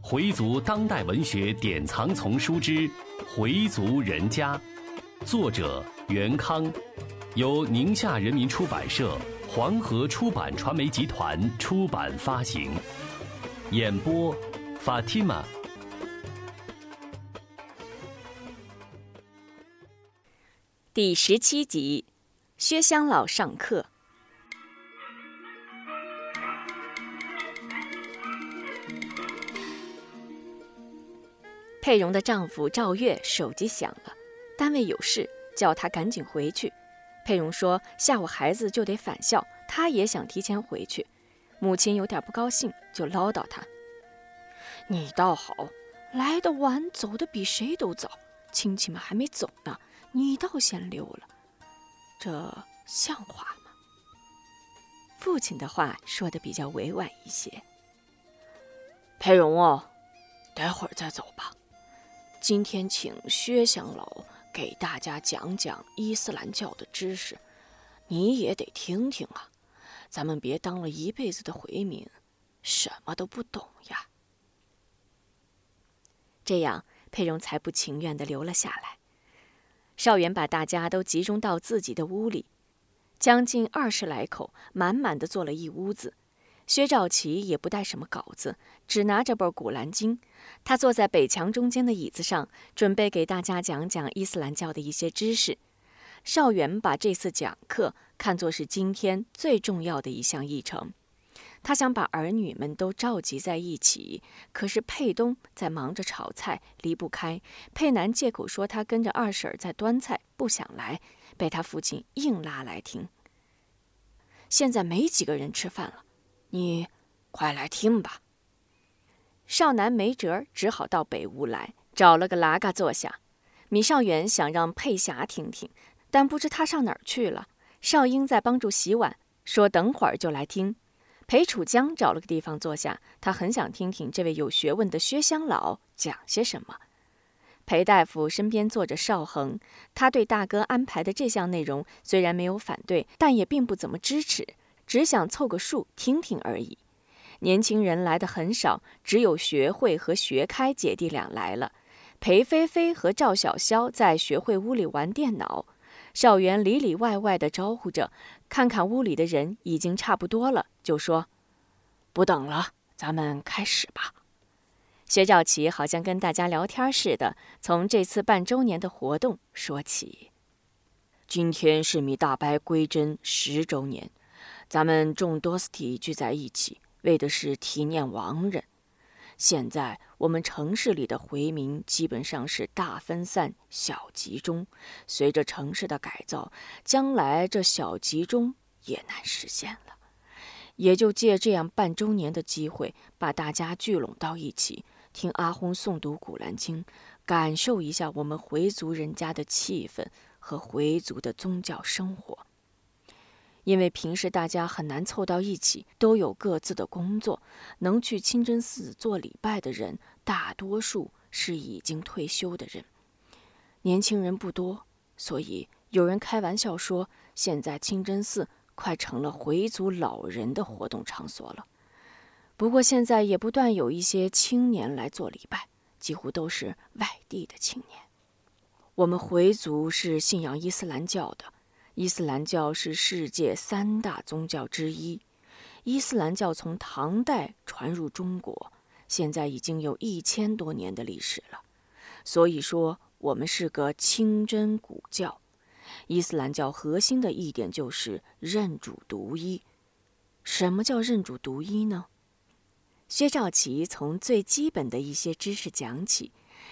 回族当代文学典藏丛书之《回族人家》，作者袁康，由宁夏人民出版社、黄河出版传媒集团出版发行。演播：Fatima。第十七集，薛香老上课。佩蓉的丈夫赵月手机响了，单位有事，叫他赶紧回去。佩蓉说下午孩子就得返校，她也想提前回去。母亲有点不高兴，就唠叨她：“你倒好，来的晚，走的比谁都早，亲戚们还没走呢，你倒先溜了，这像话吗？”父亲的话说的比较委婉一些：“佩蓉哦，待会儿再走吧。”今天请薛乡老给大家讲讲伊斯兰教的知识，你也得听听啊！咱们别当了一辈子的回民，什么都不懂呀。这样，佩蓉才不情愿地留了下来。少元把大家都集中到自己的屋里，将近二十来口，满满的坐了一屋子。薛兆琪也不带什么稿子，只拿着本《古兰经》。他坐在北墙中间的椅子上，准备给大家讲讲伊斯兰教的一些知识。邵元把这次讲课看作是今天最重要的一项议程。他想把儿女们都召集在一起，可是佩东在忙着炒菜，离不开。佩南借口说他跟着二婶在端菜，不想来，被他父亲硬拉来听。现在没几个人吃饭了。你快来听吧。少南没辙，只好到北屋来，找了个拉嘎坐下。米少元想让佩霞听听，但不知他上哪儿去了。少英在帮助洗碗，说等会儿就来听。裴楚江找了个地方坐下，他很想听听这位有学问的薛乡老讲些什么。裴大夫身边坐着邵恒，他对大哥安排的这项内容虽然没有反对，但也并不怎么支持。只想凑个数听听而已。年轻人来的很少，只有学会和学开姐弟俩来了。裴菲菲和赵小潇在学会屋里玩电脑。少元里里外外的招呼着，看看屋里的人已经差不多了，就说：“不等了，咱们开始吧。”薛兆琪好像跟大家聊天似的，从这次半周年的活动说起。今天是米大伯归真十周年。咱们众多斯体聚在一起，为的是提念亡人。现在我们城市里的回民基本上是大分散、小集中。随着城市的改造，将来这小集中也难实现了。也就借这样半周年的机会，把大家聚拢到一起，听阿訇诵读《古兰经》，感受一下我们回族人家的气氛和回族的宗教生活。因为平时大家很难凑到一起，都有各自的工作，能去清真寺做礼拜的人，大多数是已经退休的人，年轻人不多，所以有人开玩笑说，现在清真寺快成了回族老人的活动场所了。不过现在也不断有一些青年来做礼拜，几乎都是外地的青年。我们回族是信仰伊斯兰教的。伊斯兰教是世界三大宗教之一。伊斯兰教从唐代传入中国，现在已经有一千多年的历史了。所以说，我们是个清真古教。伊斯兰教核心的一点就是认主独一。什么叫认主独一呢？薛兆琪从最基本的一些知识讲起。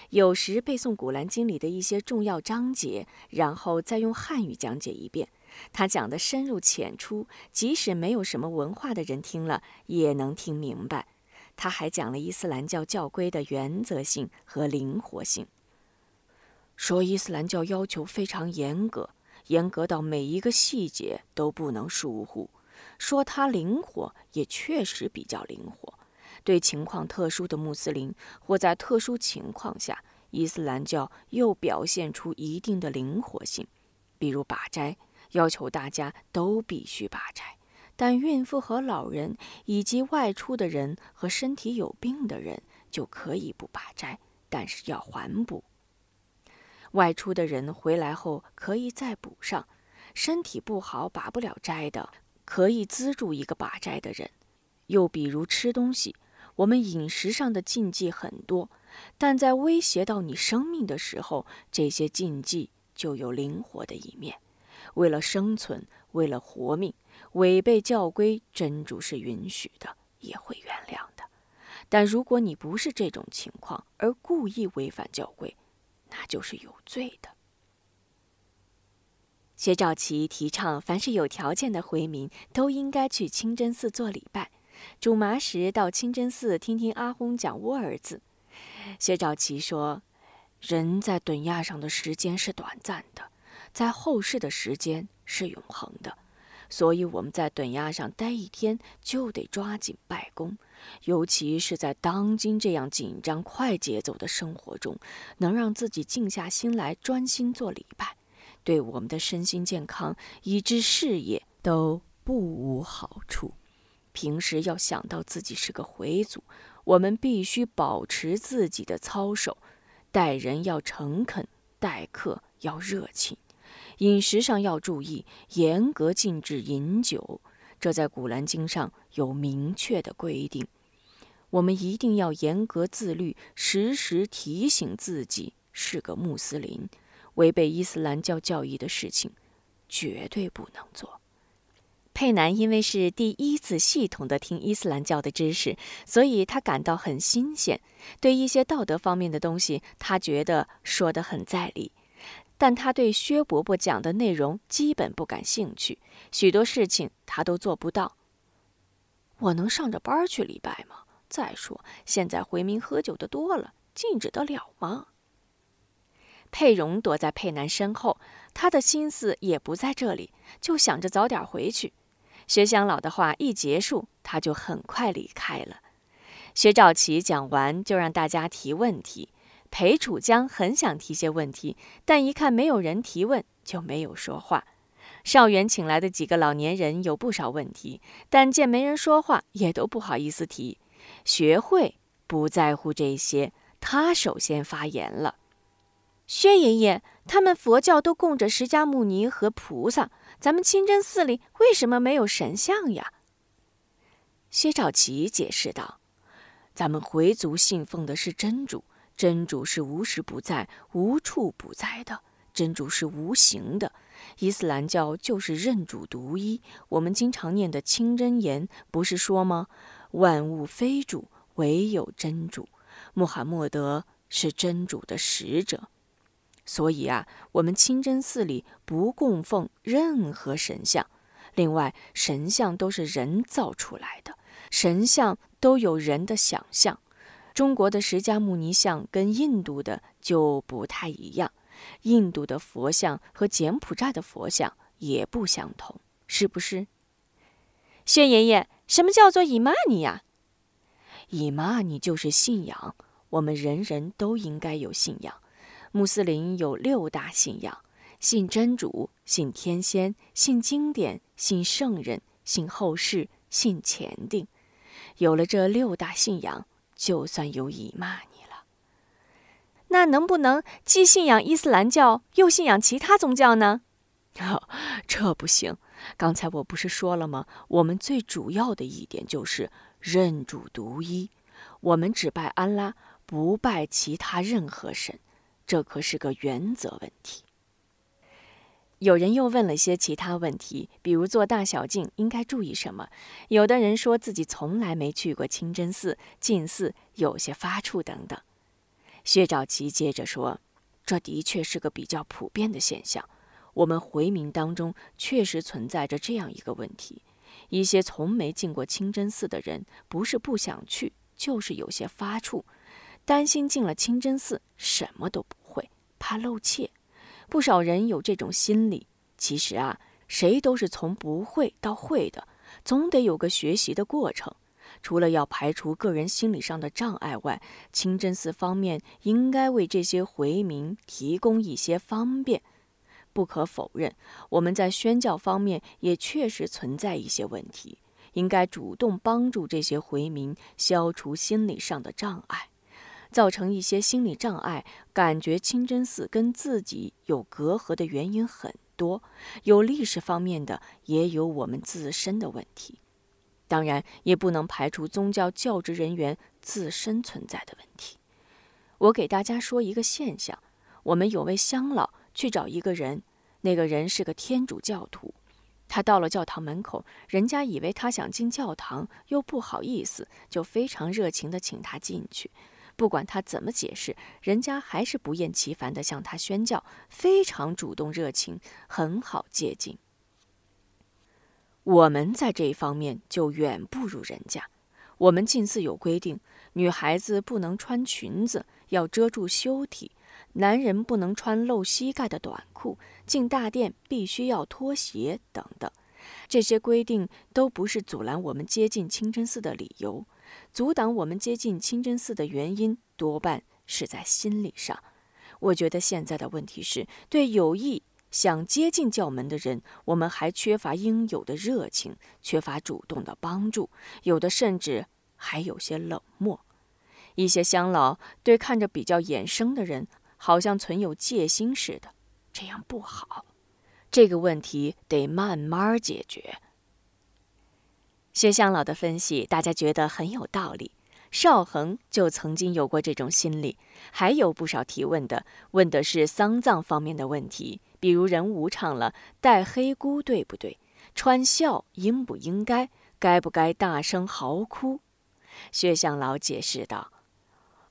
有时背诵《古兰经》里的一些重要章节，然后再用汉语讲解一遍。他讲的深入浅出，即使没有什么文化的人听了也能听明白。他还讲了伊斯兰教教规的原则性和灵活性，说伊斯兰教要求非常严格，严格到每一个细节都不能疏忽。说它灵活，也确实比较灵活。对情况特殊的穆斯林，或在特殊情况下，伊斯兰教又表现出一定的灵活性，比如把斋，要求大家都必须把斋，但孕妇和老人以及外出的人和身体有病的人就可以不拔斋，但是要还补。外出的人回来后可以再补上，身体不好拔不了斋的，可以资助一个拔斋的人。又比如吃东西，我们饮食上的禁忌很多，但在威胁到你生命的时候，这些禁忌就有灵活的一面。为了生存，为了活命，违背教规，真主是允许的，也会原谅的。但如果你不是这种情况，而故意违反教规，那就是有罪的。薛兆琪提倡，凡是有条件的回民都应该去清真寺做礼拜。煮麻时到清真寺听听阿訇讲窝尔字。薛兆琪说：“人在顿亚上的时间是短暂的，在后世的时间是永恒的。所以我们在顿亚上待一天，就得抓紧拜功。尤其是在当今这样紧张、快节奏的生活中，能让自己静下心来，专心做礼拜，对我们的身心健康以至事业都不无好处。”平时要想到自己是个回族，我们必须保持自己的操守，待人要诚恳，待客要热情，饮食上要注意，严格禁止饮酒，这在古兰经上有明确的规定。我们一定要严格自律，时时提醒自己是个穆斯林，违背伊斯兰教教义的事情，绝对不能做。佩南因为是第一次系统的听伊斯兰教的知识，所以他感到很新鲜。对一些道德方面的东西，他觉得说得很在理，但他对薛伯伯讲的内容基本不感兴趣，许多事情他都做不到。我能上着班去礼拜吗？再说现在回民喝酒的多了，禁止得了吗？佩蓉躲在佩南身后，他的心思也不在这里，就想着早点回去。薛香老的话一结束，他就很快离开了。薛兆琪讲完，就让大家提问题。裴楚江很想提些问题，但一看没有人提问，就没有说话。少元请来的几个老年人有不少问题，但见没人说话，也都不好意思提。学会不在乎这些，他首先发言了：“薛爷爷，他们佛教都供着释迦牟尼和菩萨。”咱们清真寺里为什么没有神像呀？薛兆琪解释道：“咱们回族信奉的是真主，真主是无时不在、无处不在的，真主是无形的。伊斯兰教就是认主独一，我们经常念的清真言不是说吗？万物非主，唯有真主。穆罕默德是真主的使者。”所以啊，我们清真寺里不供奉任何神像。另外，神像都是人造出来的，神像都有人的想象。中国的释迦牟尼像跟印度的就不太一样，印度的佛像和柬埔寨的佛像也不相同，是不是？薛爷爷，什么叫做以玛尼呀？以玛尼就是信仰，我们人人都应该有信仰。穆斯林有六大信仰：信真主、信天仙、信经典、信圣人、信后世、信前定。有了这六大信仰，就算有以骂你了。那能不能既信仰伊斯兰教，又信仰其他宗教呢？哦，这不行。刚才我不是说了吗？我们最主要的一点就是认主独一，我们只拜安拉，不拜其他任何神。这可是个原则问题。有人又问了些其他问题，比如做大小镜应该注意什么？有的人说自己从来没去过清真寺，进寺有些发怵等等。薛兆琪接着说：“这的确是个比较普遍的现象。我们回民当中确实存在着这样一个问题：一些从没进过清真寺的人，不是不想去，就是有些发怵。”担心进了清真寺什么都不会，怕露怯。不少人有这种心理。其实啊，谁都是从不会到会的，总得有个学习的过程。除了要排除个人心理上的障碍外，清真寺方面应该为这些回民提供一些方便。不可否认，我们在宣教方面也确实存在一些问题，应该主动帮助这些回民消除心理上的障碍。造成一些心理障碍，感觉清真寺跟自己有隔阂的原因很多，有历史方面的，也有我们自身的问题。当然，也不能排除宗教教职人员自身存在的问题。我给大家说一个现象：我们有位乡老去找一个人，那个人是个天主教徒。他到了教堂门口，人家以为他想进教堂，又不好意思，就非常热情地请他进去。不管他怎么解释，人家还是不厌其烦地向他宣教，非常主动热情，很好接近。我们在这一方面就远不如人家。我们近寺有规定，女孩子不能穿裙子，要遮住羞体；男人不能穿露膝盖的短裤，进大殿必须要脱鞋，等等。这些规定都不是阻拦我们接近清真寺的理由。阻挡我们接近清真寺的原因，多半是在心理上。我觉得现在的问题是对有意想接近教门的人，我们还缺乏应有的热情，缺乏主动的帮助，有的甚至还有些冷漠。一些乡老对看着比较眼生的人，好像存有戒心似的，这样不好。这个问题得慢慢解决。薛向老的分析，大家觉得很有道理。邵恒就曾经有过这种心理，还有不少提问的，问的是丧葬方面的问题，比如人无常了，戴黑箍对不对？穿孝应不应该？该不该大声嚎哭？薛向老解释道：“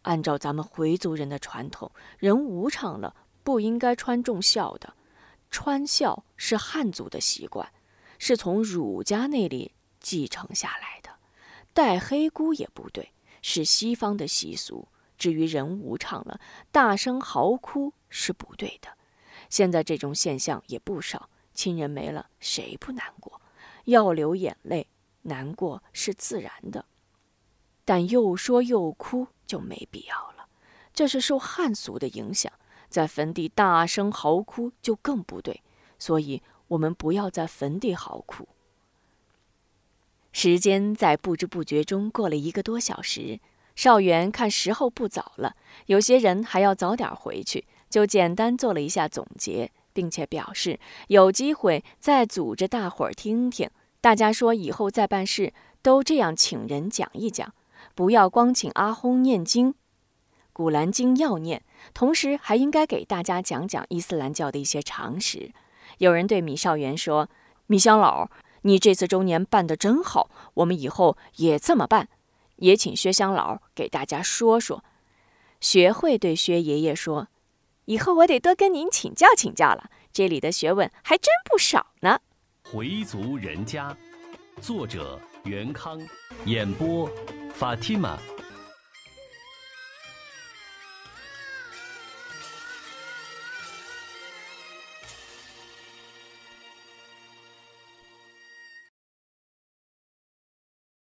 按照咱们回族人的传统，人无常了，不应该穿重孝的。穿孝是汉族的习惯，是从儒家那里。”继承下来的，戴黑箍也不对，是西方的习俗。至于人无常了，大声嚎哭是不对的。现在这种现象也不少，亲人没了，谁不难过？要流眼泪，难过是自然的。但又说又哭就没必要了，这是受汉俗的影响，在坟地大声嚎哭就更不对。所以，我们不要在坟地嚎哭。时间在不知不觉中过了一个多小时，少元看时候不早了，有些人还要早点回去，就简单做了一下总结，并且表示有机会再组织大伙儿听听。大家说以后再办事都这样请人讲一讲，不要光请阿訇念经，《古兰经》要念，同时还应该给大家讲讲伊斯兰教的一些常识。有人对米少元说：“米香老。”你这次周年办得真好，我们以后也这么办。也请薛香老给大家说说。学会对薛爷爷说：“以后我得多跟您请教请教了，这里的学问还真不少呢。”回族人家，作者袁康，演播法蒂玛。